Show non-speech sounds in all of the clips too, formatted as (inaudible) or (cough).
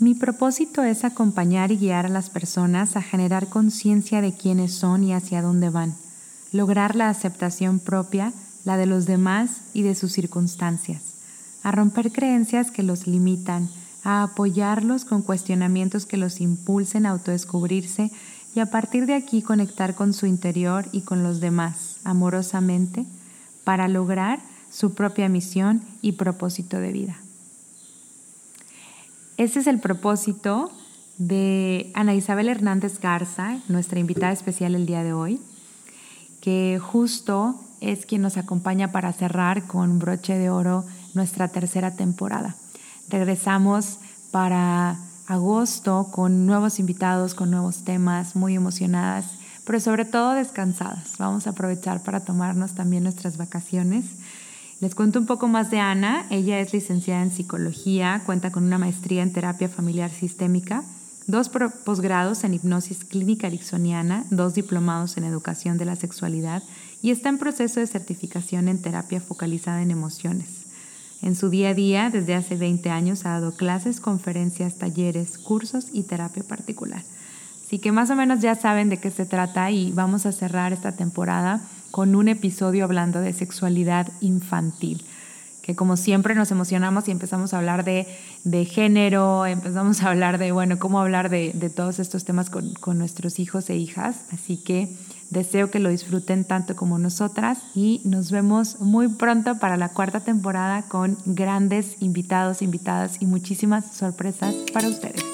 Mi propósito es acompañar y guiar a las personas a generar conciencia de quiénes son y hacia dónde van, lograr la aceptación propia, la de los demás y de sus circunstancias, a romper creencias que los limitan, a apoyarlos con cuestionamientos que los impulsen a autodescubrirse y a partir de aquí conectar con su interior y con los demás amorosamente para lograr su propia misión y propósito de vida. Ese es el propósito de Ana Isabel Hernández Garza, nuestra invitada especial el día de hoy, que justo es quien nos acompaña para cerrar con broche de oro nuestra tercera temporada. Regresamos para agosto con nuevos invitados, con nuevos temas, muy emocionadas, pero sobre todo descansadas. Vamos a aprovechar para tomarnos también nuestras vacaciones les cuento un poco más de Ana. Ella es licenciada en psicología, cuenta con una maestría en terapia familiar sistémica, dos posgrados en hipnosis clínica ericksoniana, dos diplomados en educación de la sexualidad y está en proceso de certificación en terapia focalizada en emociones. En su día a día, desde hace 20 años, ha dado clases, conferencias, talleres, cursos y terapia particular. Así que más o menos ya saben de qué se trata y vamos a cerrar esta temporada con un episodio hablando de sexualidad infantil que como siempre nos emocionamos y empezamos a hablar de, género, empezamos a hablar de, bueno, cómo hablar de, todos estos temas con, con, nuestros hijos e hijas. Así que deseo que lo disfruten tanto como nosotras y nos vemos muy pronto para la cuarta temporada con grandes invitados, invitadas y muchísimas sorpresas para ustedes.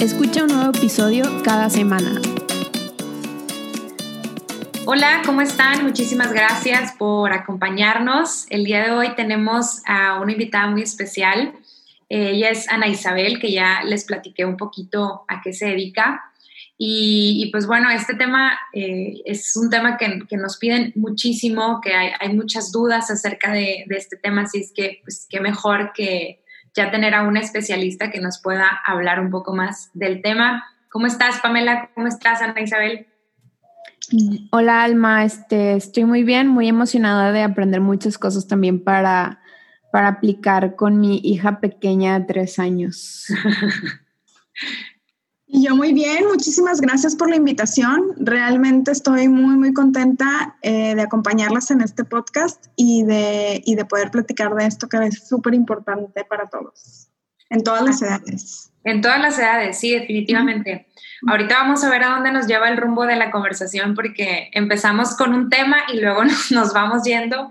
Escucha un nuevo episodio cada semana. Hola, ¿cómo están? Muchísimas gracias por acompañarnos. El día de hoy tenemos a una invitada muy especial. Ella es Ana Isabel, que ya les platiqué un poquito a qué se dedica. Y, pues bueno, este tema eh, es un tema que, nos piden muchísimo, que hay, muchas dudas acerca de, de, este tema, así es que pues qué mejor que, ya tener a una especialista que nos pueda hablar un poco más del tema. ¿Cómo estás, Pamela? ¿Cómo estás, Ana Isabel? Hola, Alma. Este, estoy muy bien, muy emocionada de aprender muchas cosas también para, para aplicar con mi hija pequeña de tres años. (laughs) Y yo muy bien, muchísimas gracias por la invitación. Realmente estoy muy, muy contenta eh, de acompañarlas en este podcast y de, y de poder platicar de esto que es súper importante para todos, en todas las edades. En todas las edades, sí, definitivamente. Ahorita vamos a ver a dónde nos lleva el rumbo de la conversación porque empezamos con un tema y luego (laughs) nos, vamos yendo.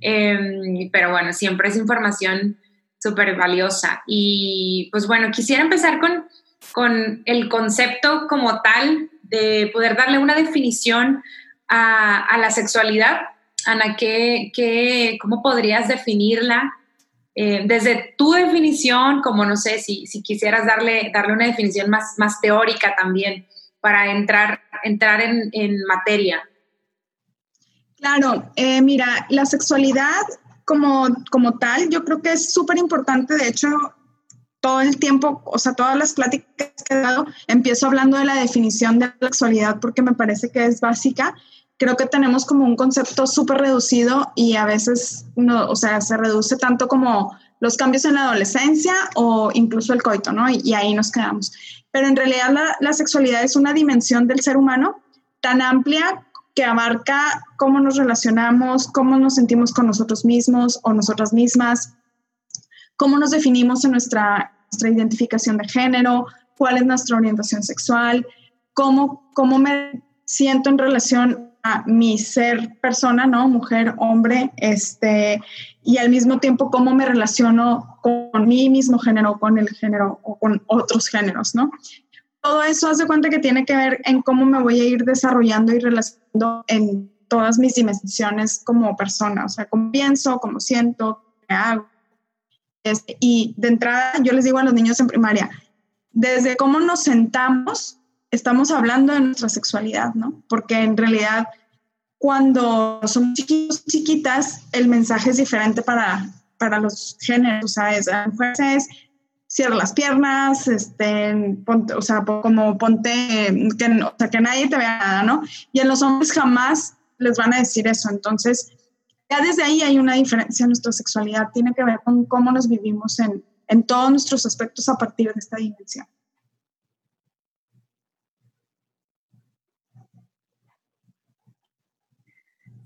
Em, pero bueno, siempre es información súper valiosa. Y pues bueno, quisiera empezar con con el concepto como tal de poder darle una definición a, la sexualidad. Ana, ¿qué, cómo podrías definirla? Eh, desde tu definición, como no sé, si, quisieras darle, darle una definición más, más teórica también para entrar, entrar en, materia. Claro, eh, mira, la sexualidad como, como tal, yo creo que es súper importante. De hecho, todo el tiempo, o sea, todas las pláticas que he dado, empiezo hablando de la definición de la sexualidad porque me parece que es básica. Creo que tenemos como un concepto súper reducido y a veces, no, o sea, se reduce tanto como los cambios en la adolescencia o incluso el coito, ¿no? Y, ahí nos quedamos. Pero en realidad la, la sexualidad es una dimensión del ser humano tan amplia que abarca cómo nos relacionamos, cómo nos sentimos con nosotros mismos o nosotras mismas, cómo nos definimos en nuestra, nuestra identificación de género, cuál es nuestra orientación sexual, cómo, cómo me siento en relación a mi ser persona, ¿no? Mujer, hombre, este, y al mismo tiempo cómo me relaciono con mi mismo género, con el género o con otros géneros, ¿no? Todo eso hace cuenta que tiene que ver en cómo me voy a ir desarrollando y relacionando en todas mis dimensiones como persona, o sea, cómo pienso, cómo siento, qué hago, y de entrada, yo les digo a los niños en primaria, desde cómo nos sentamos, estamos hablando de nuestra sexualidad, ¿no? Porque en realidad, cuando somos chiquitos, chiquitas, el mensaje es diferente para, para los géneros, o sea, es, es cierra las piernas, este, o sea, como ponte, que, o sea, que nadie te vea nada, ¿no? Y en los hombres jamás les van a decir eso, entonces ya desde ahí hay una diferencia en nuestra sexualidad, tiene que ver con cómo nos vivimos en, en todos nuestros aspectos a partir de esta dimensión.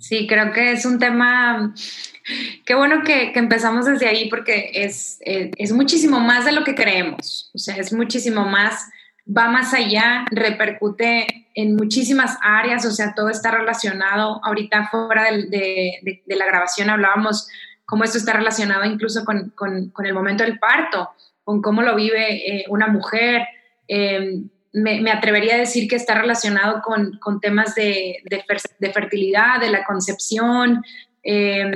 Sí, creo que es un tema, qué bueno que, empezamos desde ahí porque es, es, es, muchísimo más de lo que creemos, o sea, es muchísimo más, va más allá, repercute en muchísimas áreas, o sea, todo está relacionado. Ahorita fuera de, la grabación hablábamos cómo esto está relacionado incluso con, con, el momento del parto, con cómo lo vive eh, una mujer. Eh, me, atrevería a decir que está relacionado con, con temas de, fertilidad, de la concepción eh,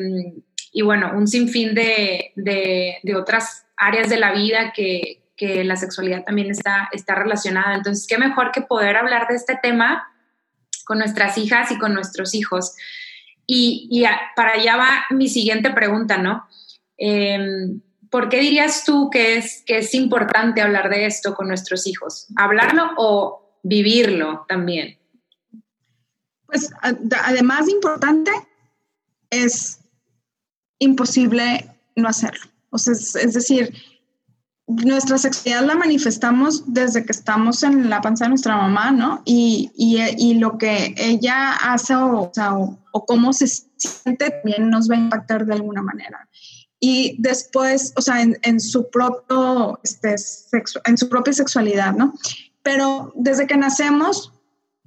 y bueno, un sinfín de, de, otras áreas de la vida que, que la sexualidad también está, está relacionada. Entonces, qué mejor que poder hablar de este tema con nuestras hijas y con nuestros hijos. Y, para allá va mi siguiente pregunta, ¿no? Eh, ¿Por qué dirías tú que es, que es importante hablar de esto con nuestros hijos? ¿Hablarlo o vivirlo también? Pues además de importante, es imposible no hacerlo. O sea, es decir, nuestra sexualidad la manifestamos desde que estamos en la panza de nuestra mamá, ¿no? Y, y, y lo que ella hace o, o, cómo se siente también nos va a impactar de alguna manera. Y después, o sea, en, en su, propio, este, en su propia sexualidad, ¿no? Pero desde que nacemos,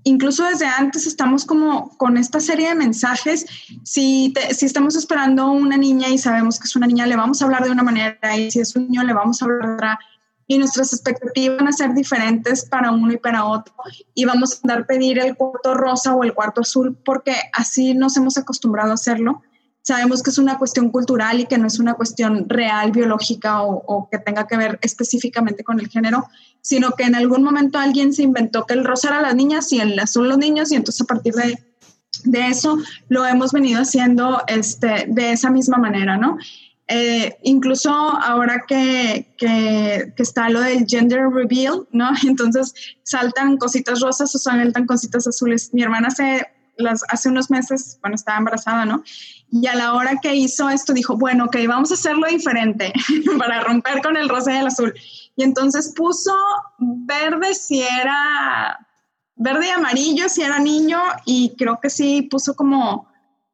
incluso desde antes estamos como con esta serie de mensajes. Si, te, si estamos esperando una niña y sabemos que es una niña, le vamos a hablar de una manera y si es un niño, le vamos a hablar de otra. Y nuestras expectativas van a ser diferentes para uno y para otro. Y vamos a andar a pedir el cuarto rosa o el cuarto azul porque así nos hemos acostumbrado a hacerlo. Sabemos que es una cuestión cultural y que no es una cuestión real, biológica o, o que tenga que ver específicamente con el género, sino que en algún momento alguien se inventó que el rosa era las niñas y el azul los niños y entonces a partir de, de eso lo hemos venido haciendo este, de esa misma manera, ¿no? Eh, incluso ahora que, que, que, está lo del gender reveal, ¿no? (laughs) Entonces saltan cositas rosas o saltan cositas azules. Mi hermana hace, las, hace unos meses, bueno, estaba embarazada, ¿no? Y a la hora que hizo esto, dijo, bueno, ok, vamos a hacerlo diferente (laughs) para romper con el rosa y el azul. Y entonces puso verde si era verde y amarillo si era niño y creo que sí puso como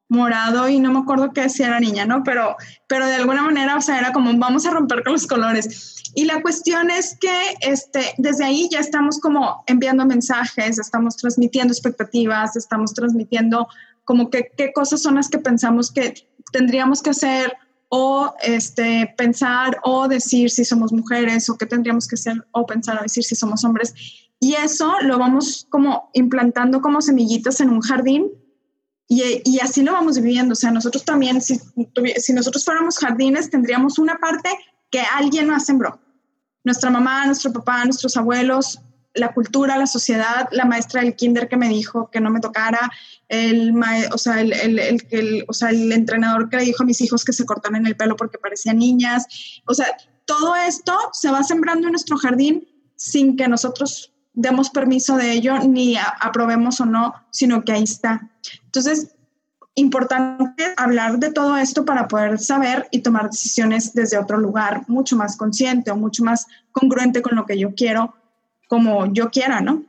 morado y no me acuerdo qué si era niña, ¿no? Pero, pero de alguna manera, o sea, era como vamos a romper con los colores. Y la cuestión es que este, desde ahí ya estamos como enviando mensajes, estamos transmitiendo expectativas, estamos transmitiendo como que qué cosas son las que pensamos que tendríamos que hacer o este, pensar o decir si somos mujeres o qué tendríamos que hacer o pensar o decir si somos hombres. Y eso lo vamos como implantando como semillitas en un jardín y, así lo vamos viviendo. O sea, nosotros también, si, si nosotros fuéramos jardines, tendríamos una parte que alguien más sembró. Nuestra mamá, nuestro papá, nuestros abuelos, la cultura, la sociedad, la maestra del kinder que me dijo que no me tocara, el, o, sea, el, el, el, o sea, el entrenador que le dijo a mis hijos que se cortaran el pelo porque parecían niñas. O sea, todo esto se va sembrando en nuestro jardín sin que nosotros demos permiso de ello ni aprobemos o no, sino que ahí está. Entonces, importante hablar de todo esto para poder saber y tomar decisiones desde otro lugar, mucho más consciente o mucho más congruente con lo que yo quiero como yo quiera, ¿no?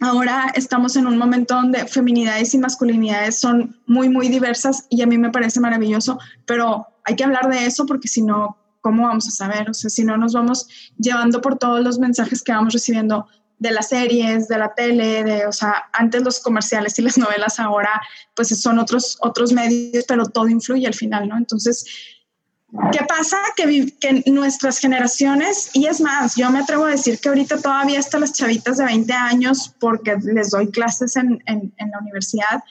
Ahora estamos en un momento donde feminidades y masculinidades son muy, muy diversas y a mí me parece maravilloso, pero hay que hablar de eso porque si no, ¿cómo vamos a saber? O sea, si no nos vamos llevando por todos los mensajes que vamos recibiendo de las series, de la tele, de, o sea, antes los comerciales y las (laughs) novelas, ahora pues son otros, otros medios, pero todo influye al final, ¿no? Entonces, ¿Qué pasa? Que, que, nuestras generaciones, y es más, yo me atrevo a decir que ahorita todavía hasta las chavitas de 20 años, porque les doy clases en, en, la universidad,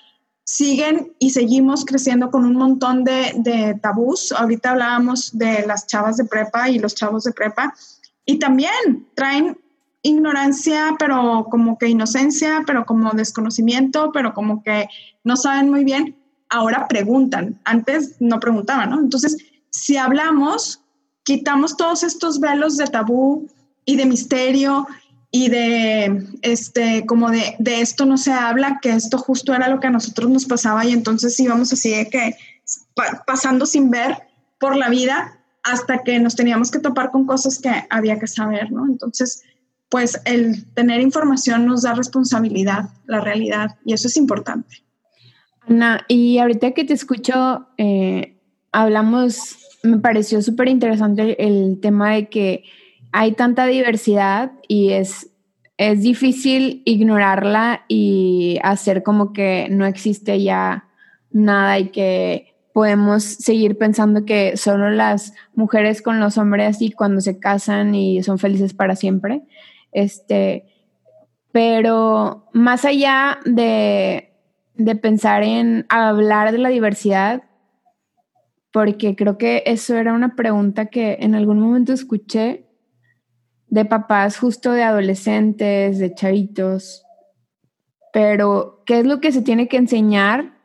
siguen y seguimos creciendo con un montón de, de, tabús. Ahorita hablábamos de las chavas de prepa y los chavos de prepa. Y también traen ignorancia, pero como que inocencia, pero como desconocimiento, pero como que no saben muy bien. Ahora preguntan. Antes no preguntaban, ¿no? Entonces, si hablamos, quitamos todos estos velos de tabú y de misterio y de, este, como de, de, esto no se habla, que esto justo era lo que a nosotros nos pasaba y entonces íbamos así de que pasando sin ver por la vida hasta que nos teníamos que topar con cosas que había que saber, ¿no? Entonces, pues el tener información nos da responsabilidad, la realidad, y eso es importante. Ana, y ahorita que te escucho, eh, hablamos, me pareció súper interesante el tema de que hay tanta diversidad y es, es difícil ignorarla y hacer como que no existe ya nada y que podemos seguir pensando que solo las mujeres con los hombres y cuando se casan y son felices para siempre. Este, pero más allá de, de pensar en hablar de la diversidad, porque creo que eso era una pregunta que en algún momento escuché de papás justo de adolescentes, de chavitos, pero ¿qué es lo que se tiene que enseñar?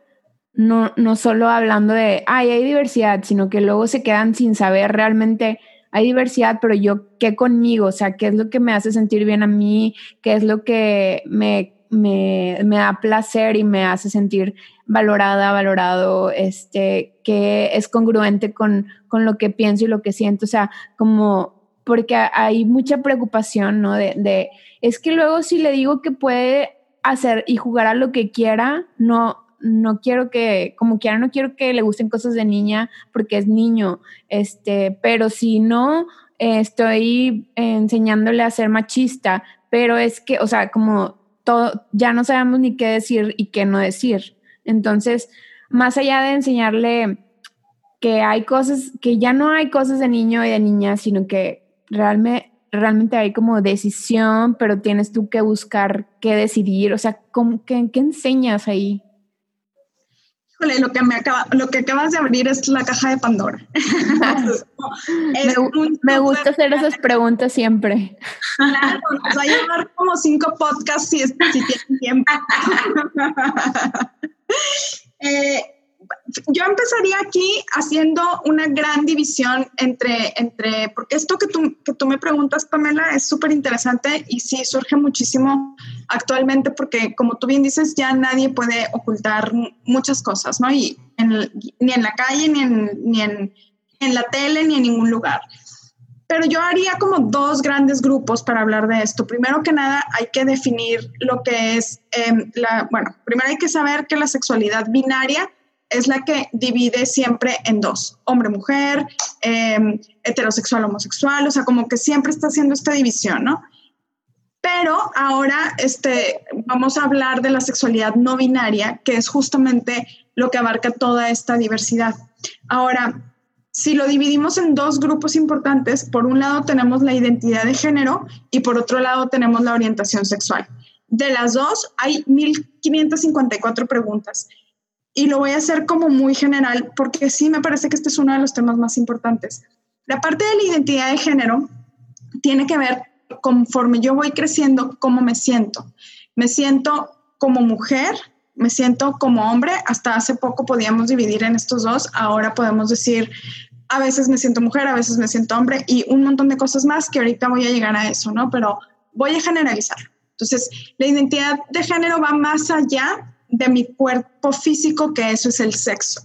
No, no solo hablando de, ay, hay diversidad, sino que luego se quedan sin saber realmente, hay diversidad, pero yo, ¿qué conmigo? O sea, ¿qué es lo que me hace sentir bien a mí? ¿Qué es lo que me, me, me da placer y me hace sentir valorada, valorado, este, que es congruente con, con lo que pienso y lo que siento? O sea, como porque hay mucha preocupación, ¿no? De, es que luego si le digo que puede hacer y jugar a lo que quiera, no, no quiero que, como quiera, no quiero que le gusten cosas de niña porque es niño, este, pero si no, estoy enseñándole a ser machista, pero es que, o sea, como todo, ya no sabemos ni qué decir y qué no decir. Entonces, más allá de enseñarle que hay cosas, que ya no hay cosas de niño y de niña, sino que realmente, realmente hay como decisión, pero tienes tú que buscar qué decidir. O sea, qué, qué, enseñas ahí? Híjole, lo que, me acaba, lo que acabas de abrir es la caja de Pandora. (laughs) me, gusta hacer esas preguntas siempre. Claro, nos va a llevar como cinco podcasts si, si tienen tiempo. (laughs) (laughs) eh, yo empezaría aquí haciendo una gran división entre, entre porque esto que tú, que tú me preguntas, Pamela, es súper interesante y sí surge muchísimo actualmente porque, como tú bien dices, ya nadie puede ocultar muchas cosas, ¿no? Y ni en la calle, ni en, ni en, en la tele, ni en ningún lugar. Pero yo haría como dos grandes grupos para hablar de esto. Primero que nada, hay que definir lo que es em, la, bueno, primero hay que saber que la sexualidad binaria es la que divide siempre en dos, hombre-mujer, em, heterosexual-homosexual, o sea, como que siempre está haciendo esta división, ¿no? Pero ahora este, vamos a hablar de la sexualidad no binaria, que es justamente lo que abarca toda esta diversidad. Ahora, si lo dividimos en dos grupos importantes, por un lado tenemos la identidad de género y por otro lado tenemos la orientación sexual. De las dos hay 1.554 preguntas y lo voy a hacer como muy general porque sí me parece que este es uno de los temas más importantes. La parte de la identidad de género tiene que ver conforme yo voy creciendo, cómo me siento. Me siento como mujer, me siento como hombre. Hasta hace poco podíamos dividir en estos dos. Ahora podemos decir, a veces me siento mujer, a veces me siento hombre y un montón de cosas más que ahorita voy a llegar a eso, ¿no? Pero voy a generalizar. Entonces, la identidad de género va más allá de mi cuerpo físico, que eso es el sexo.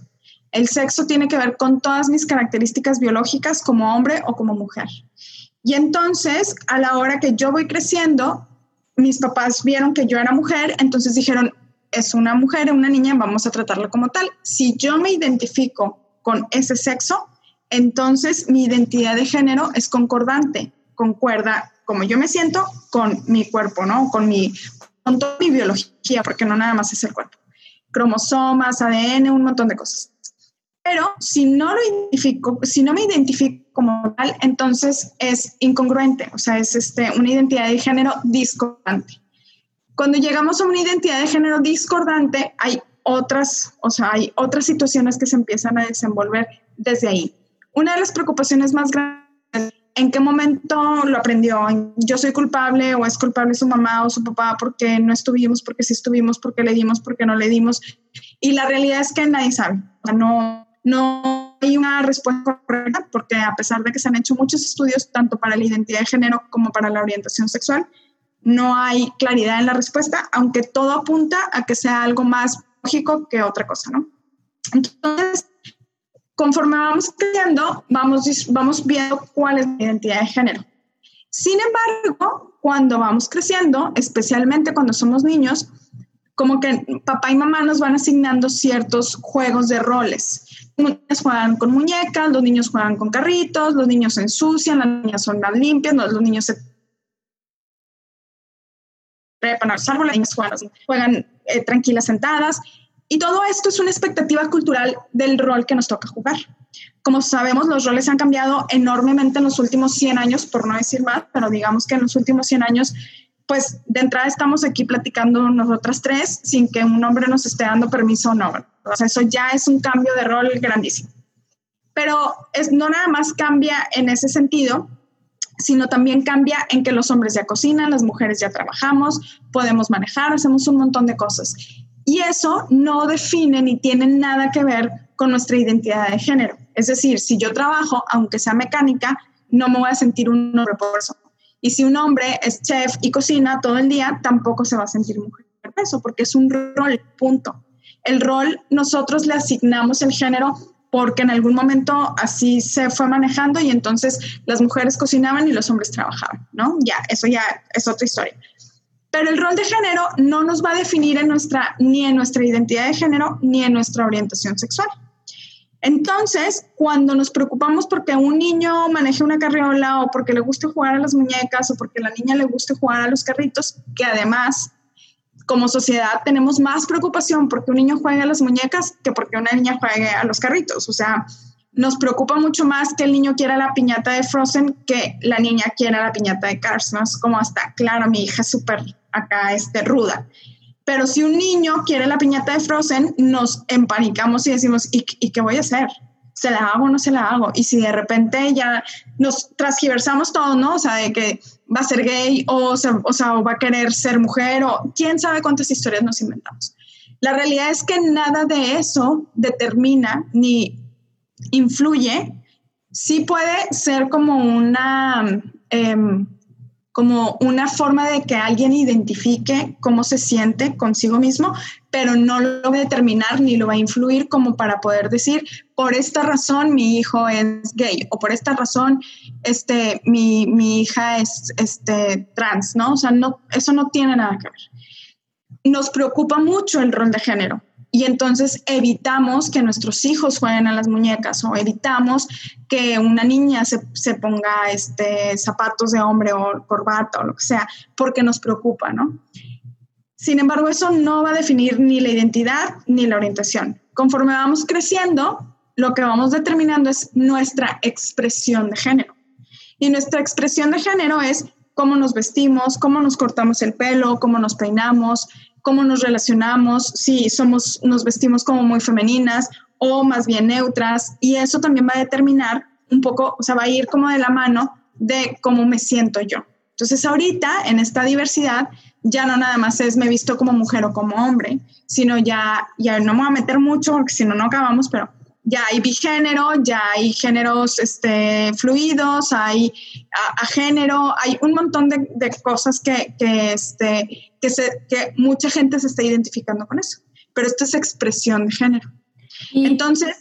El sexo tiene que ver con todas mis características biológicas como hombre o como mujer. Y entonces, a la hora que yo voy creciendo, mis papás vieron que yo era mujer, entonces dijeron, es una mujer, una niña, vamos a tratarla como tal. Si yo me identifico con ese sexo, entonces mi identidad de género es concordante, concuerda como yo me siento con mi cuerpo, ¿no? Con mi toda mi biología, porque no nada más es el cuerpo. Cromosomas, ADN, un montón de cosas. Pero si no lo identifico, si no me identifico como tal, entonces es incongruente, o sea, es este, una identidad de género discordante. Cuando llegamos a una identidad de género discordante, hay otras, o sea, hay otras situaciones que se empiezan a desenvolver desde ahí. Una de las preocupaciones más grandes en qué momento lo aprendió, yo soy culpable o es culpable su mamá o su papá porque no estuvimos, porque sí estuvimos, porque le dimos, porque no le dimos. Y la realidad es que nadie sabe, no, no hay una respuesta correcta porque a pesar de que se han hecho muchos estudios tanto para la identidad de género como para la orientación sexual, no hay claridad en la respuesta, aunque todo apunta a que sea algo más lógico que otra cosa, ¿no? Entonces, conforme vamos creciendo, vamos, vamos viendo cuál es la identidad de género. Sin embargo, cuando vamos creciendo, especialmente cuando somos niños, como que papá y mamá nos van asignando ciertos juegos de roles. Los niños juegan con muñecas, los niños juegan con carritos, los niños se ensucian, las niñas son más limpias, los niños se trepan a los árboles, las niñas juegan, juegan eh, tranquilas sentadas y todo esto es una expectativa cultural del rol que nos toca jugar. Como sabemos, los roles han cambiado enormemente en los últimos 100 años, por no decir más, pero digamos que en los últimos 100 años, pues de entrada estamos aquí platicando nosotras tres sin que un hombre nos esté dando permiso o no. O sea, eso ya es un cambio de rol grandísimo. Pero es, no nada más cambia en ese sentido, sino también cambia en que los hombres ya cocinan, las mujeres ya trabajamos, podemos manejar, hacemos un montón de cosas. Y eso no define ni tiene nada que ver con nuestra identidad de género. Es decir, si yo trabajo, aunque sea mecánica, no me voy a sentir un hombre por eso. Y si un hombre es chef y cocina todo el día, tampoco se va a sentir mujer por eso, porque es un rol, punto. El rol nosotros le asignamos el género porque en algún momento así se fue manejando y entonces las mujeres cocinaban y los hombres trabajaban, ¿no? Ya, eso ya es otra historia. Pero el rol de género no nos va a definir en nuestra, ni en nuestra identidad de género ni en nuestra orientación sexual. Entonces, cuando nos preocupamos porque un niño maneje una carriola o porque le guste jugar a las muñecas o porque la niña le guste jugar a los carritos, que además como sociedad tenemos más preocupación porque un niño juegue a las muñecas que porque una niña juegue a los carritos. O sea, nos preocupa mucho más que el niño quiera la piñata de Frozen que la niña quiera la piñata de Cars, ¿no? Es como hasta, claro, mi hija es súper acá este, ruda. Pero si un niño quiere la piñata de Frozen, nos empanicamos y decimos, ¿y, qué voy a hacer? ¿Se la hago o no se la hago? Y si de repente ya nos transgiversamos todo, ¿no? O sea, de que va a ser gay o, o, sea, o va a querer ser mujer o quién sabe cuántas historias nos inventamos. La realidad es que nada de eso determina ni influye. Sí puede ser como una... Em, como una forma de que alguien identifique cómo se siente consigo mismo, pero no lo va a determinar ni lo va a influir como para poder decir, por esta razón mi hijo es gay o por esta razón este, mi, mi hija es este, trans, ¿no? O sea, no, eso no tiene nada que ver. Nos preocupa mucho el rol de género y entonces evitamos que nuestros hijos jueguen a las muñecas o evitamos que una niña se, se, ponga este, zapatos de hombre o corbata o lo que sea, porque nos preocupa, ¿no? Sin embargo, eso no va a definir ni la identidad ni la orientación. Conforme vamos creciendo, lo que vamos determinando es nuestra expresión de género. Y nuestra expresión de género es cómo nos vestimos, cómo nos cortamos el pelo, cómo nos peinamos, cómo nos relacionamos, si somos, nos vestimos como muy femeninas o más bien neutras, y eso también va a determinar un poco, o sea, va a ir como de la mano de cómo me siento yo. Entonces, ahorita en esta diversidad ya no nada más es me visto como mujer o como hombre, sino ya, ya no me voy a meter mucho porque si no, no acabamos, pero ya hay bigénero, ya hay géneros este, fluidos, hay a, género, hay un montón de, de cosas que, que, este, que, se, que mucha gente se está identificando con eso. Pero esto es expresión de género. Entonces,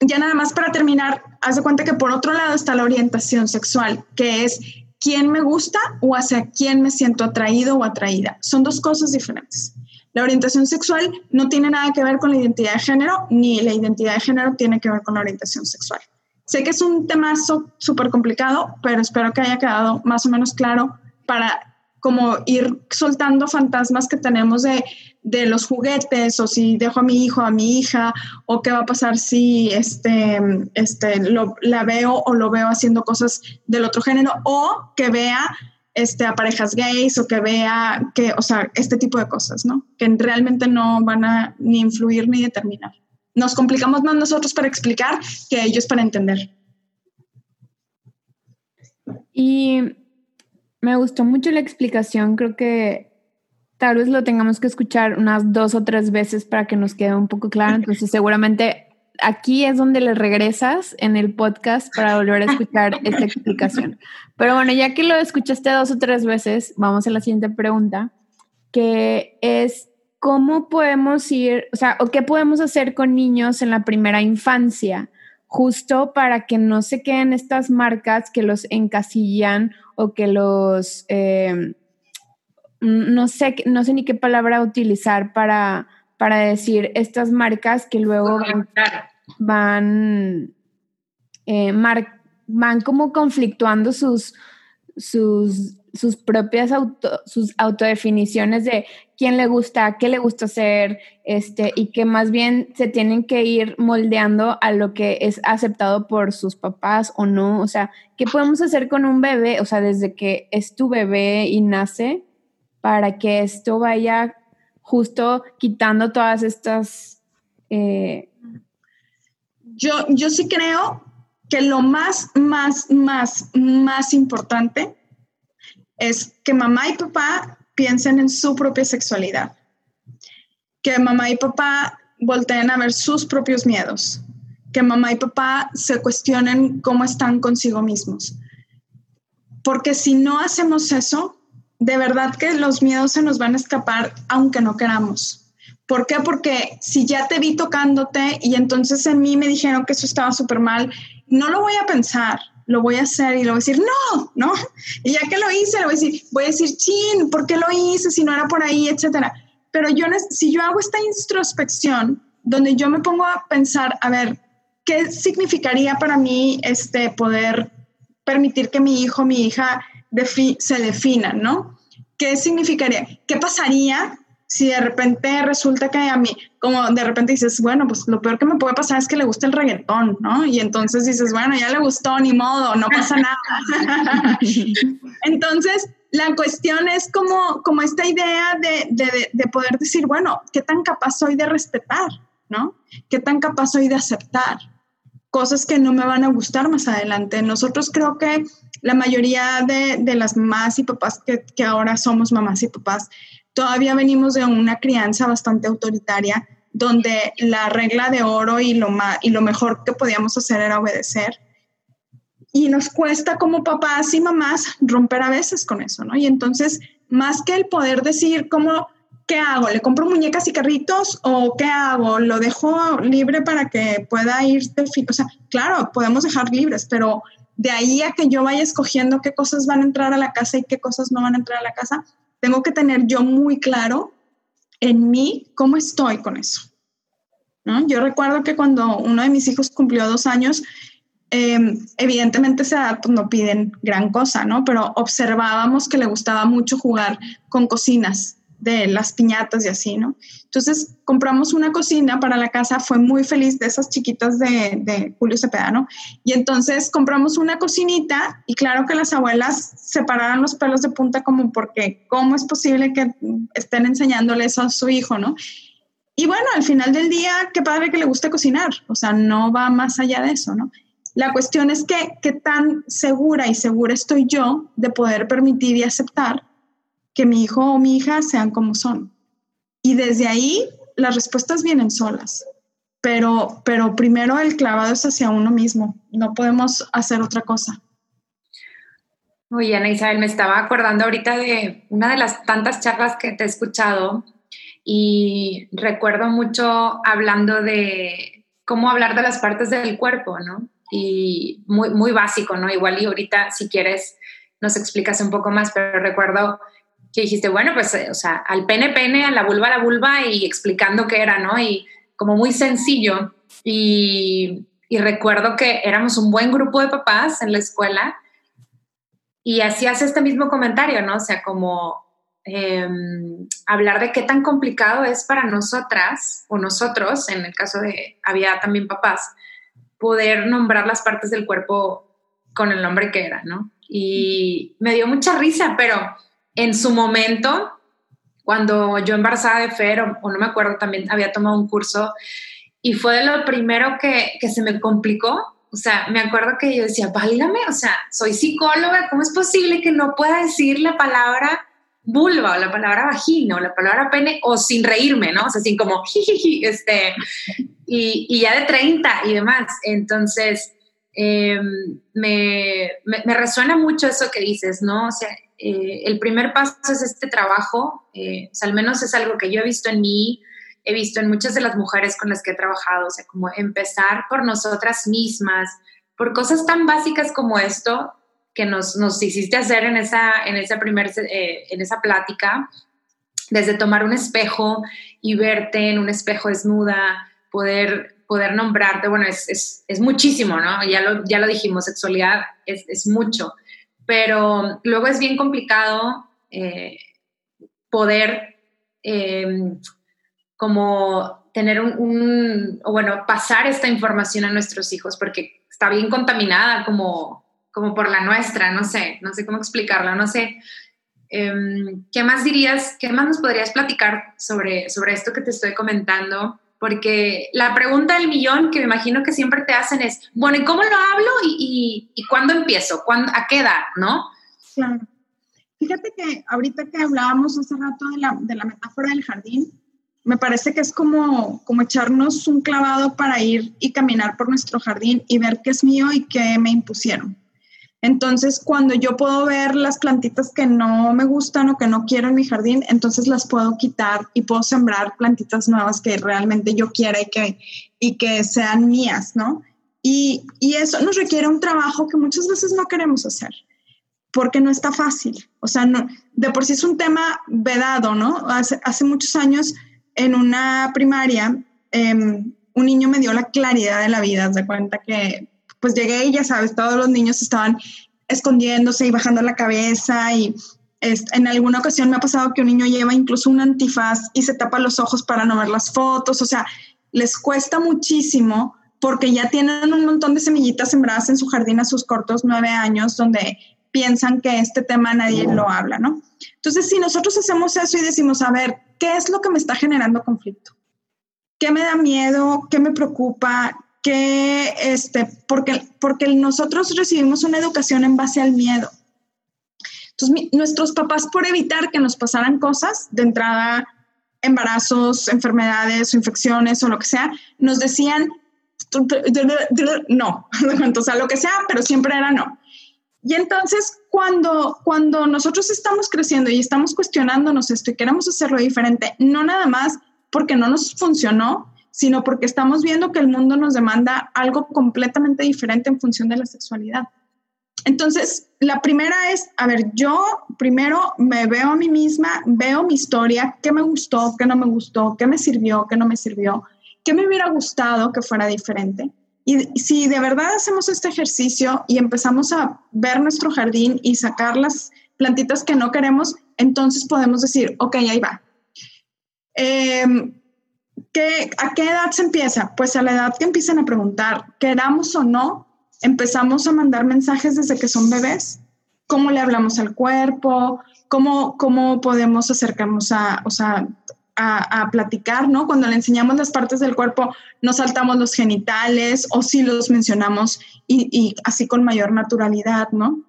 ya nada más para terminar, haz de cuenta que por otro lado está la orientación sexual, que es quién me gusta o hacia quién me siento atraído o atraída. Son dos cosas diferentes. La orientación sexual no tiene nada que ver con la identidad de género, ni la identidad de género tiene que ver con la orientación sexual. Sé que es un tema súper complicado, pero espero que haya quedado más o menos claro para como ir soltando fantasmas que tenemos de, de, los juguetes o si dejo a mi hijo, a mi hija, o qué va a pasar si este, este, la veo o lo veo haciendo cosas del otro género, o que vea este, a parejas gays o que vea que, o sea, este tipo de cosas, ¿no? Que realmente no van a ni influir ni determinar. Nos complicamos más nosotros para explicar que ellos para entender. Y me gustó mucho la explicación, creo que tal vez lo tengamos que escuchar unas dos o tres veces para que nos quede un poco claro, entonces seguramente aquí es donde le regresas en el podcast para volver a escuchar esta explicación. Pero bueno, ya que lo escuchaste dos o tres veces, vamos a la siguiente pregunta, que es, ¿cómo podemos ir, o sea, o qué podemos hacer con niños en la primera infancia? Justo para que no se queden estas marcas que los encasillan o que los, eh, no, sé, no sé ni qué palabra utilizar para para decir estas marcas que luego van, eh, van, como conflictuando sus, sus, sus propias auto, sus autodefiniciones de quién le gusta, qué le gusta hacer, este, y que más bien se tienen que ir moldeando a lo que es aceptado por sus papás o no. O sea, ¿qué podemos hacer con un bebé? O sea, desde que es tu bebé y nace, para que esto vaya justo quitando todas estas... Eh, yo, yo sí creo que lo más, más, más, más importante es que mamá y papá piensen en su propia sexualidad, que mamá y papá volteen a ver sus propios miedos, que mamá y papá se cuestionen cómo están consigo mismos. Porque si no hacemos eso, de verdad que los miedos se nos van a escapar aunque no queramos. ¿Por qué? Porque si ya te vi tocándote y entonces en mí me dijeron que eso estaba súper mal, no lo voy a pensar, lo voy a hacer y lo voy a decir, no, no. Y ya que lo hice, lo voy a decir, voy a decir, chin, ¿por qué lo hice si no era por ahí, etcétera? Pero yo, si yo hago esta introspección, donde yo me pongo a pensar, a ver, ¿qué significaría para mí este poder permitir que mi hijo, mi hija se definan, ¿no? ¿Qué significaría? ¿Qué pasaría si de repente resulta que a mí, como de repente dices, bueno, pues lo peor que me puede pasar es que le gusta el reggaetón, ¿no? Y entonces dices, bueno, ya le gustó, ni modo, no pasa nada. (laughs) entonces, la cuestión es como, como esta idea de, de, de, poder decir, bueno, ¿qué tan capaz soy de respetar, ¿no? ¿Qué tan capaz soy de aceptar? Cosas que no me van a gustar más adelante. Nosotros creo que la mayoría de, las mamás y papás que, ahora somos mamás y papás, todavía venimos de una crianza bastante autoritaria, donde la regla de oro y lo, y lo mejor que podíamos hacer era obedecer. Y nos cuesta como papás y mamás romper a veces con eso, ¿no? Y entonces, más que el poder decir cómo, ¿qué hago? ¿Le compro muñecas y carritos o qué hago? ¿Lo dejo libre para que pueda ir? O sea, claro, podemos dejar libres, pero de ahí a que yo vaya escogiendo qué cosas van a entrar a la casa y qué cosas no van a entrar a la casa, tengo que tener yo muy claro en mí cómo estoy con eso. ¿no? Yo recuerdo que cuando uno de mis hijos cumplió dos años, em, evidentemente esa edad pues, no piden gran cosa, ¿no? Pero observábamos que le gustaba mucho jugar con cocinas de las piñatas y así, ¿no? Entonces compramos una cocina para la casa, fue muy feliz de esas chiquitas de, de Julio Cepeda, ¿no? Y entonces compramos una cocinita y claro que las abuelas separaron los pelos de punta como porque, ¿cómo es posible que estén enseñándole eso a su hijo, ¿no? Y bueno, al final del día, qué padre que le guste cocinar, o sea, no va más allá de eso, ¿no? La cuestión es que qué tan segura y segura estoy yo de poder permitir y aceptar que mi hijo o mi hija sean como son. Y desde ahí las respuestas vienen solas. Pero, pero primero el clavado es hacia uno mismo. No podemos hacer otra cosa. Oye, Ana Isabel, me estaba acordando ahorita de una de las tantas charlas que te he escuchado y recuerdo mucho hablando de cómo hablar de las partes del cuerpo, ¿no? Y muy, muy básico, ¿no? Igual y ahorita, si quieres, nos explicas un poco más, pero recuerdo que dijiste, bueno, pues, eh, o sea, al pene pene, a la vulva a la vulva y explicando qué era, ¿no? Y como muy sencillo. Y, y recuerdo que éramos un buen grupo de papás en la escuela y hacías este mismo comentario, ¿no? O sea, como em, hablar de qué tan complicado es para nosotras o nosotros, en el caso de, había también papás, poder nombrar las partes del cuerpo con el nombre que era, ¿no? Y me dio mucha risa, pero en su momento, cuando yo embarazada de Fer, o, no me acuerdo, también había tomado un curso y fue lo primero que, que se me complicó. O sea, me acuerdo que yo decía, válgame, o sea, soy psicóloga, ¿cómo es posible que no pueda decir la palabra vulva o la palabra vagina o la palabra pene o sin reírme, ¿no? O sea, sin como este, y, y ya de 30 y demás. Entonces, em, me, me, resuena mucho eso que dices, ¿no? O sea, eh, el primer paso es este trabajo, eh, o sea, al menos es algo que yo he visto en mí, he visto en muchas de las mujeres con las que he trabajado, o sea, como empezar por nosotras mismas, por cosas tan básicas como esto, que nos, nos hiciste hacer en esa, en esa, primer, eh, en esa plática, desde tomar un espejo y verte en un espejo desnuda, poder, poder nombrarte, bueno, es, es, es muchísimo, ¿no? Ya lo, ya lo dijimos, sexualidad es, es mucho, pero luego es bien complicado eh, poder em, como tener un, bueno, pasar esta información a nuestros hijos, porque está bien contaminada como como por la nuestra, no sé, no sé cómo explicarlo, no sé. Em, ¿Qué más dirías, qué más nos podrías platicar sobre, sobre esto que te estoy comentando? Porque la pregunta del millón que me imagino que siempre te hacen es, bueno, ¿y cómo lo hablo y, y, cuándo empiezo? ¿Cuándo, ¿A qué edad? ¿No? Claro. Fíjate que ahorita que hablábamos hace rato de la, de la metáfora del jardín, me parece que es como, como echarnos un clavado para ir y caminar por nuestro jardín y ver qué es mío y qué me impusieron. Entonces, cuando yo puedo ver las plantitas que no me gustan o que no quiero en mi jardín, entonces las puedo quitar y puedo sembrar plantitas nuevas que realmente yo quiera y que, y que sean mías, ¿no? Y, y eso nos requiere un trabajo que muchas veces no queremos hacer porque no está fácil. O sea, no, de por sí es un tema vedado, ¿no? Hace, hace muchos años en una primaria, em, un niño me dio la claridad de la vida, de cuenta que pues llegué y ya sabes, todos los niños estaban escondiéndose y bajando la cabeza y en alguna ocasión me ha pasado que un niño lleva incluso un antifaz y se tapa los ojos para no ver las fotos, o sea, les cuesta muchísimo porque ya tienen un montón de semillitas sembradas en su jardín a sus cortos nueve años donde piensan que este tema nadie lo habla, ¿no? Entonces, si nosotros hacemos eso y decimos, a ver, ¿qué es lo que me está generando conflicto? ¿Qué me da miedo? ¿Qué me preocupa? Que, este, porque, porque nosotros recibimos una educación en base al miedo. Entonces, nuestros papás, por evitar que nos pasaran cosas, de entrada, embarazos, enfermedades infecciones o lo que sea, nos decían no, (laughs) o sea, lo que sea, pero siempre era no. Y entonces, cuando, cuando nosotros estamos creciendo y estamos cuestionándonos esto y queremos hacerlo diferente, no nada más porque no nos funcionó, sino porque estamos viendo que el mundo nos demanda algo completamente diferente en función de la sexualidad. Entonces, la primera es, a ver, yo primero me veo a mí misma, veo mi historia, qué me gustó, qué no me gustó, qué me sirvió, qué no me sirvió, qué me hubiera gustado que fuera diferente. Y si de verdad hacemos este ejercicio y empezamos a ver nuestro jardín y sacar las plantitas que no queremos, entonces podemos decir, ok, ahí va. Eh, ¿A qué edad se empieza? Pues a la edad que empiecen a preguntar, queramos o no, empezamos a mandar mensajes desde que son bebés. ¿Cómo le hablamos al cuerpo? ¿Cómo, cómo podemos acercarnos a, o sea, a, platicar, ¿no? Cuando le enseñamos las partes del cuerpo, nos saltamos los genitales o si los mencionamos y, y así con mayor naturalidad, ¿no?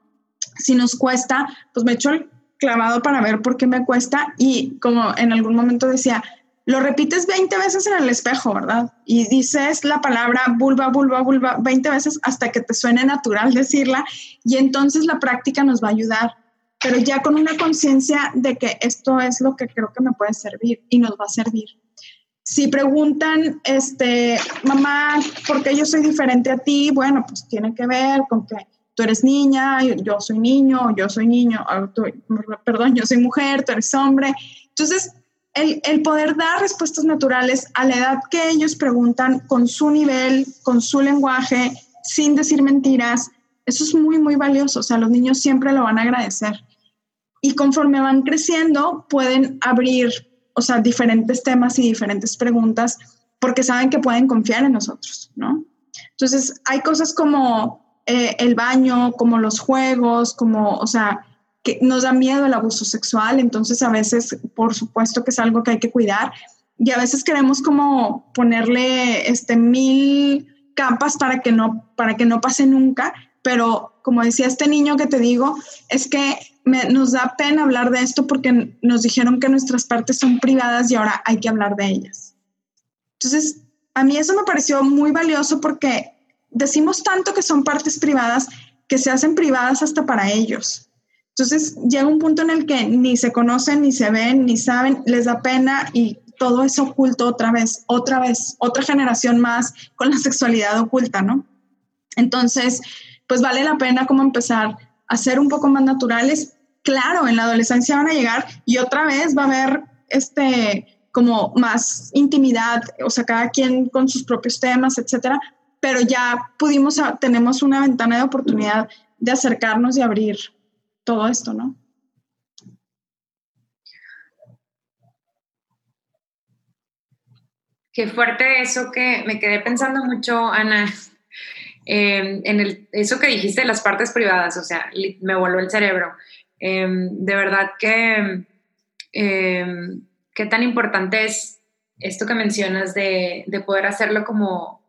Si nos cuesta, pues me echo el clavado para ver por qué me cuesta y como en algún momento decía, lo repites 20 veces en el espejo, ¿verdad? Y dices la palabra vulva, vulva, vulva 20 veces hasta que te suene natural decirla y entonces la práctica nos va a ayudar, pero ya con una conciencia de que esto es lo que creo que me puede servir y nos va a servir. Si preguntan, este, mamá, ¿por qué yo soy diferente a ti? Bueno, pues tiene que ver con que tú eres niña, yo soy niño, yo soy niño, perdón, yo soy mujer, tú eres hombre. Entonces, el, poder dar respuestas naturales a la edad que ellos preguntan con su nivel, con su lenguaje, sin decir mentiras, eso es muy, muy valioso. O sea, los niños siempre lo van a agradecer. Y conforme van creciendo, pueden abrir, o sea, diferentes temas y diferentes preguntas porque saben que pueden confiar en nosotros, ¿no? Entonces, hay cosas como, eh, el baño, como los juegos, como, o sea, nos da miedo el abuso sexual, entonces a veces, por supuesto que es algo que hay que cuidar y a veces queremos como ponerle este mil capas para que no, para que no pase nunca, pero como decía este niño que te digo, es que nos da pena hablar de esto porque nos dijeron que nuestras partes son privadas y ahora hay que hablar de ellas. Entonces, a mí eso me pareció muy valioso porque decimos tanto que son partes privadas que se hacen privadas hasta para ellos. Entonces llega un punto en el que ni se conocen, ni se ven, ni saben, les da pena y todo es oculto otra vez, otra vez, otra generación más con la sexualidad oculta, ¿no? Entonces, pues vale la pena como empezar a ser un poco más naturales. Claro, en la adolescencia van a llegar y otra vez va a haber este como más intimidad, o sea, cada quien con sus propios temas, etcétera, pero ya pudimos, tenemos una ventana de oportunidad de acercarnos y abrir todo esto, ¿no? Qué fuerte eso que me quedé pensando mucho, Ana, em, en eso que dijiste de las partes privadas, o sea, me voló el cerebro. Em, de verdad que em, qué tan importante es esto que mencionas de, de, poder hacerlo como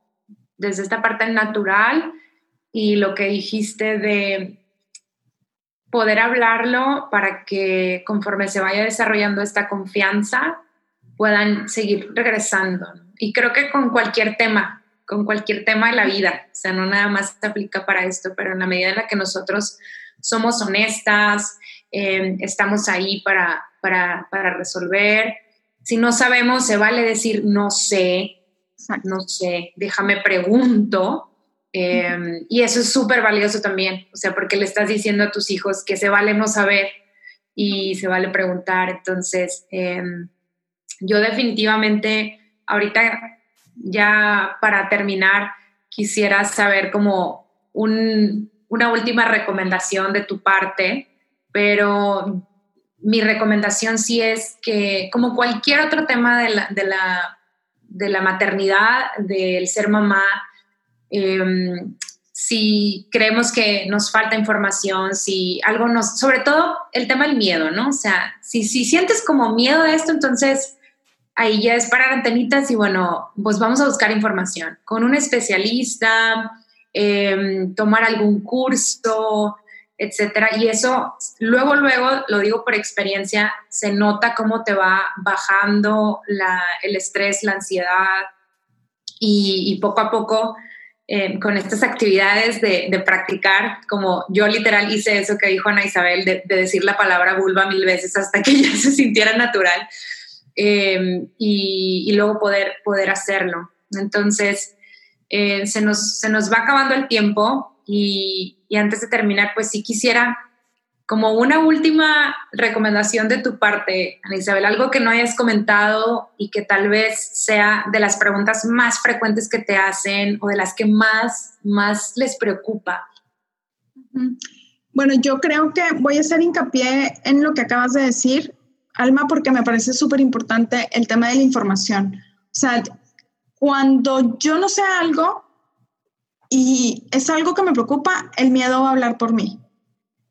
desde esta parte natural y lo que dijiste de poder hablarlo para que conforme se vaya desarrollando esta confianza puedan seguir regresando. Y creo que con cualquier tema, con cualquier tema de la vida, o sea, no nada más se aplica para esto, pero en la medida en la que nosotros somos honestas, eh, estamos ahí para, para, para resolver. Si no sabemos, se vale decir no sé, no sé, déjame pregunto. Eh, y eso es súper valioso también, o sea, porque le estás diciendo a tus hijos que se vale no saber y se vale preguntar. Entonces, eh, yo definitivamente, ahorita ya para terminar, quisiera saber como una última recomendación de tu parte, pero mi recomendación sí es que, como cualquier otro tema de la, de la, de la maternidad, del ser mamá, em, si creemos que nos falta información, si algo nos, sobre todo el tema del miedo, ¿no? O sea, si, si sientes como miedo a esto, entonces ahí ya es para antenitas y bueno, pues vamos a buscar información con un especialista, em, tomar algún curso, etcétera. Y eso, luego, luego, lo digo por experiencia, se nota cómo te va bajando el estrés, la ansiedad y, poco a poco em, con estas actividades de, practicar, como yo literal hice eso que dijo Ana Isabel, de, de decir la palabra vulva mil veces hasta que (laughs) ya se sintiera natural Em, y, luego poder, poder hacerlo. Entonces, eh, se, nos, se nos va acabando el tiempo y, y antes de terminar, pues sí quisiera como una última recomendación de tu parte, Ana Isabel, algo que no hayas comentado y que tal vez sea de las preguntas más frecuentes que te hacen o de las que más, más les preocupa. Bueno, yo creo que voy a hacer hincapié en lo que acabas de decir. Alma, porque me parece súper importante el tema de la información. O sea, cuando yo no sé algo y es algo que me preocupa, el miedo va a hablar por mí.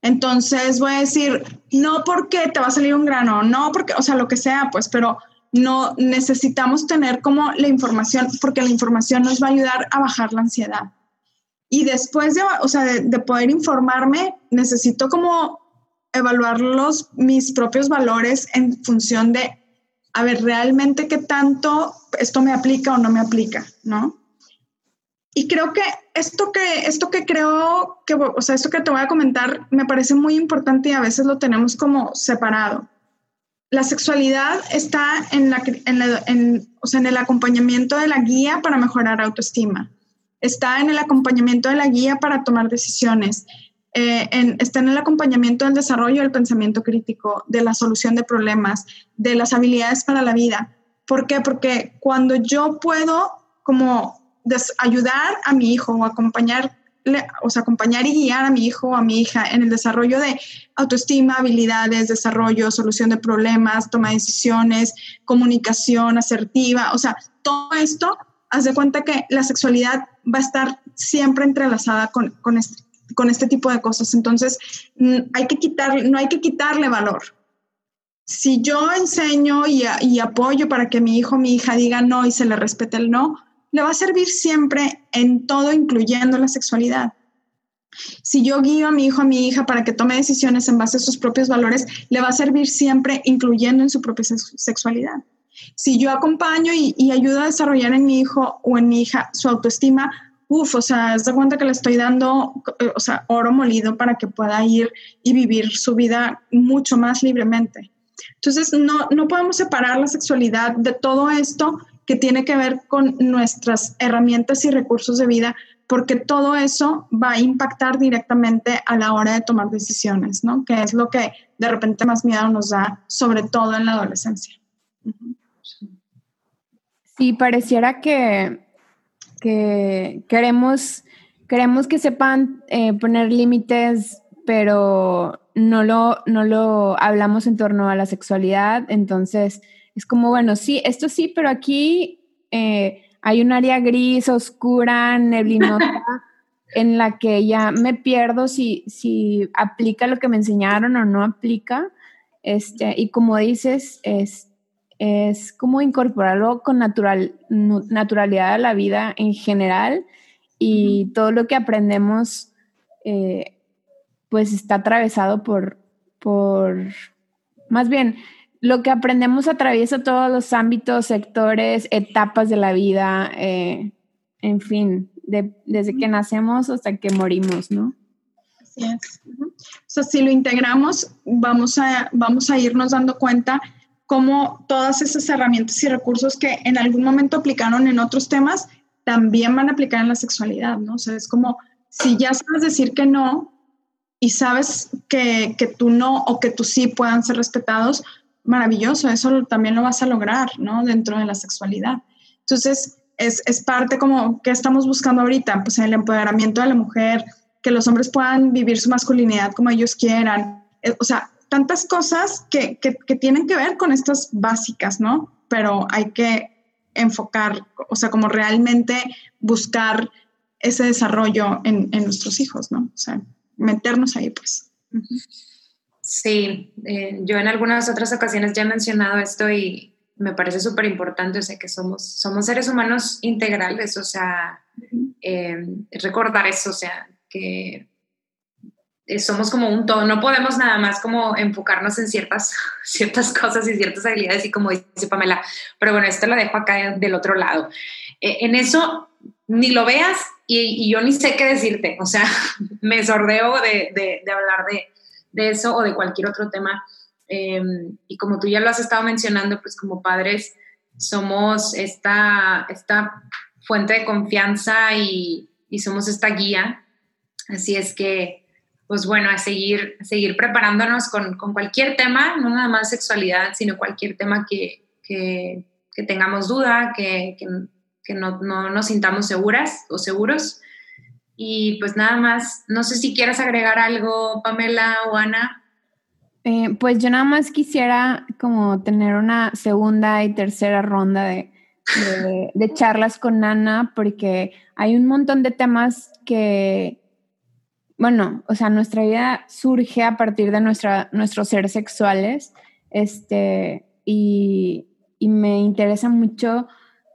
Entonces voy a decir, no porque te va a salir un grano, no porque, o sea, lo que sea, pues, pero no necesitamos tener como la información, porque la información nos va a ayudar a bajar la ansiedad. Y después de, o sea, de, de poder informarme, necesito como evaluar los, mis propios valores en función de, a ver, realmente qué tanto esto me aplica o no me aplica, ¿no? Y creo que esto que, esto que creo que, o sea, esto que te voy a comentar me parece muy importante y a veces lo tenemos como separado. La sexualidad está en, la, en, o sea, en el acompañamiento de la guía para mejorar autoestima. Está en el acompañamiento de la guía para tomar decisiones eh, está en el acompañamiento del desarrollo del pensamiento crítico, de la solución de problemas, de las habilidades para la vida. ¿Por qué? Porque cuando yo puedo como ayudar a mi hijo o acompañar, o sea, acompañar y guiar a mi hijo o a mi hija en el desarrollo de autoestima, habilidades, desarrollo, solución de problemas, toma de decisiones, comunicación asertiva, o sea, todo esto haz de cuenta que la sexualidad va a estar siempre entrelazada con, con, este, con este tipo de cosas. Entonces, hay que quitar, no hay que quitarle valor. Si yo enseño y, y apoyo para que mi hijo o mi hija diga no y se le respete el no, le va a servir siempre en todo, incluyendo la sexualidad. Si yo guío a mi hijo, a mi hija para que tome decisiones en base a sus propios valores, le va a servir siempre, incluyendo en su propia sexualidad. Si yo acompaño y, ayudo a desarrollar en mi hijo o en mi hija su autoestima, uff, o sea, es de cuenta que le estoy dando, eh, o sea, oro molido para que pueda ir y vivir su vida mucho más libremente. Entonces, no, no podemos separar la sexualidad de todo esto que tiene que ver con nuestras herramientas y recursos de vida, porque todo eso va a impactar directamente a la hora de tomar decisiones, ¿no? Que es lo que de repente más miedo nos da, sobre todo en la adolescencia. Sí, pareciera que, que queremos, queremos que sepan eh, poner límites, pero no lo, no lo hablamos en torno a la sexualidad, entonces es como, bueno, sí, esto sí, pero aquí eh, hay un área gris, oscura, neblinosa, (laughs) en la que ya me pierdo si, si aplica lo que me enseñaron o no aplica. Este, y como dices, es, es como incorporarlo con natural, naturalidad a la vida en general y todo lo que aprendemos eh, pues está atravesado por, por, más bien, lo que aprendemos atraviesa todos los ámbitos, sectores, etapas de la vida, eh, en fin, desde que nacemos hasta que morimos, ¿no? Así es. O sea, si lo integramos, vamos a, vamos a irnos dando cuenta cómo todas esas herramientas y recursos que en algún momento aplicaron en otros temas, también van a aplicar en la sexualidad, ¿no? O sea, es como si ya sabes decir que no y sabes que, que tú no o que tú sí puedan ser respetados, maravilloso, eso también lo vas a lograr, ¿no? Dentro de la sexualidad. Entonces, es, es parte como que estamos buscando ahorita, pues el empoderamiento de la mujer, que los hombres puedan vivir su masculinidad como ellos quieran, eh, o sea, tantas cosas que, que, que, tienen que ver con estas básicas, ¿no? Pero hay que enfocar, o sea, como realmente buscar ese desarrollo en, en nuestros hijos, ¿no? O sea, meternos ahí, pues. Sí, eh, yo en algunas otras ocasiones ya he mencionado esto y me parece súper importante, o sea, que somos, somos seres humanos integrales, o sea, eh, recordar eso, o sea, que somos como un todo, no podemos nada más como enfocarnos en ciertas, (laughs) ciertas cosas y ciertas habilidades y como dice Pamela, pero bueno, esto lo dejo acá del otro lado. Eh, en eso ni lo veas y, yo ni sé qué decirte, o sea, (laughs) me sordeo de, de hablar de, de eso o de cualquier otro tema. Em, y como tú ya lo has estado mencionando, pues como padres somos esta, esta fuente de confianza y, y somos esta guía. Así es que, pues bueno, a seguir, seguir preparándonos con, con, cualquier tema, no nada más sexualidad, sino cualquier tema que, que, que tengamos duda, que, que no, no, nos sintamos seguras o seguros. Y pues nada más, no sé si quieres agregar algo, Pamela o Ana. Eh, pues yo nada más quisiera como tener una segunda y tercera ronda de, de, charlas con Ana, porque hay un montón de temas que, bueno, o sea, nuestra vida surge a partir de nuestra, nuestros seres sexuales, este, y, y me interesa mucho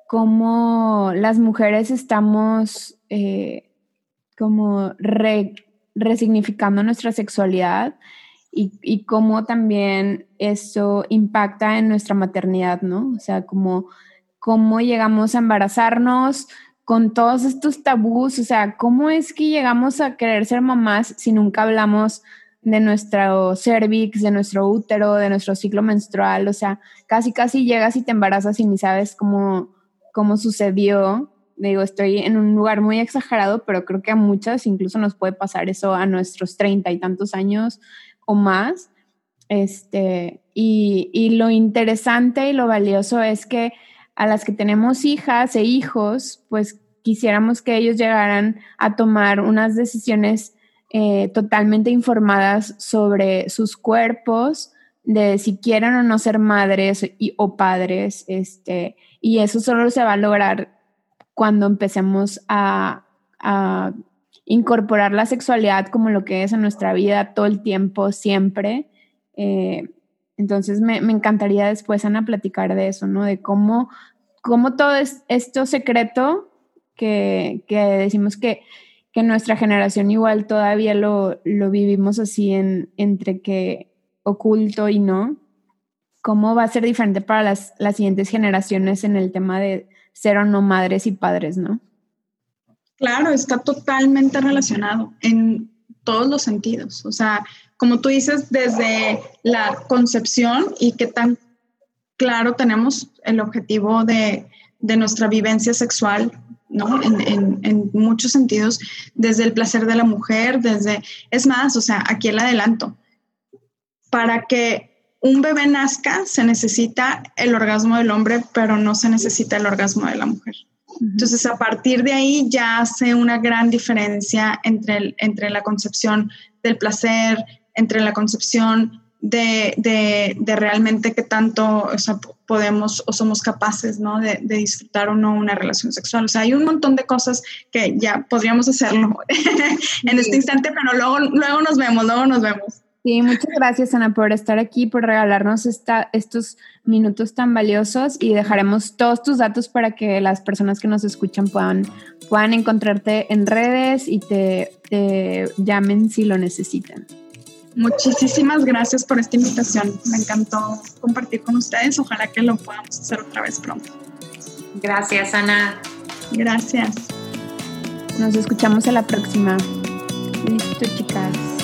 cómo las mujeres estamos... Eh, como resignificando nuestra sexualidad y, cómo también eso impacta en nuestra maternidad, ¿no? O sea, como cómo llegamos a embarazarnos con todos estos tabús, o sea, cómo es que llegamos a querer ser mamás si nunca hablamos de nuestro cervix, de nuestro útero, de nuestro ciclo menstrual, o sea, casi casi llegas y te embarazas y ni sabes cómo, cómo sucedió digo, estoy en un lugar muy exagerado, pero creo que a muchas incluso nos puede pasar eso a nuestros treinta y tantos años o más. Este, y, y, lo interesante y lo valioso es que a las que tenemos hijas e hijos, pues quisiéramos que ellos llegaran a tomar unas decisiones eh, totalmente informadas sobre sus cuerpos, de si quieren o no ser madres y, o padres, este, y eso solo se va a lograr cuando empecemos a, incorporar la sexualidad como lo que es en nuestra vida todo el tiempo, siempre. Eh, entonces me, encantaría después, Ana, platicar de eso, ¿no? De cómo, cómo todo es, esto secreto que, decimos que, que, nuestra generación igual todavía lo, lo vivimos así en, entre que oculto y no, cómo va a ser diferente para las, las siguientes generaciones en el tema de ser o no madres y padres, ¿no? Claro, está totalmente relacionado en todos los sentidos. O sea, como tú dices, desde la concepción y qué tan claro tenemos el objetivo de, de nuestra vivencia sexual, ¿no? En, en, en, muchos sentidos, desde el placer de la mujer, desde, es más, o sea, aquí el adelanto, para que un bebé nazca, se necesita el orgasmo del hombre, pero no se necesita el orgasmo de la mujer. Entonces, a partir de ahí ya hace una gran diferencia entre, entre la concepción del placer, entre la concepción de, de, realmente qué tanto podemos o somos capaces ¿no? de, de, disfrutar o no una relación sexual. O sea, hay un montón de cosas que ya podríamos hacerlo (laughs) en este instante, pero luego, luego nos vemos, luego nos vemos. Sí, muchas gracias Ana por estar aquí, por regalarnos esta, estos minutos tan valiosos y dejaremos todos tus datos para que las personas que nos escuchan puedan, puedan encontrarte en redes y te, te llamen si lo necesitan. Muchísimas gracias por esta invitación. Me encantó compartir con ustedes. Ojalá que lo podamos hacer otra vez pronto. Gracias, Ana. Gracias. Nos escuchamos en la próxima. Listo, chicas.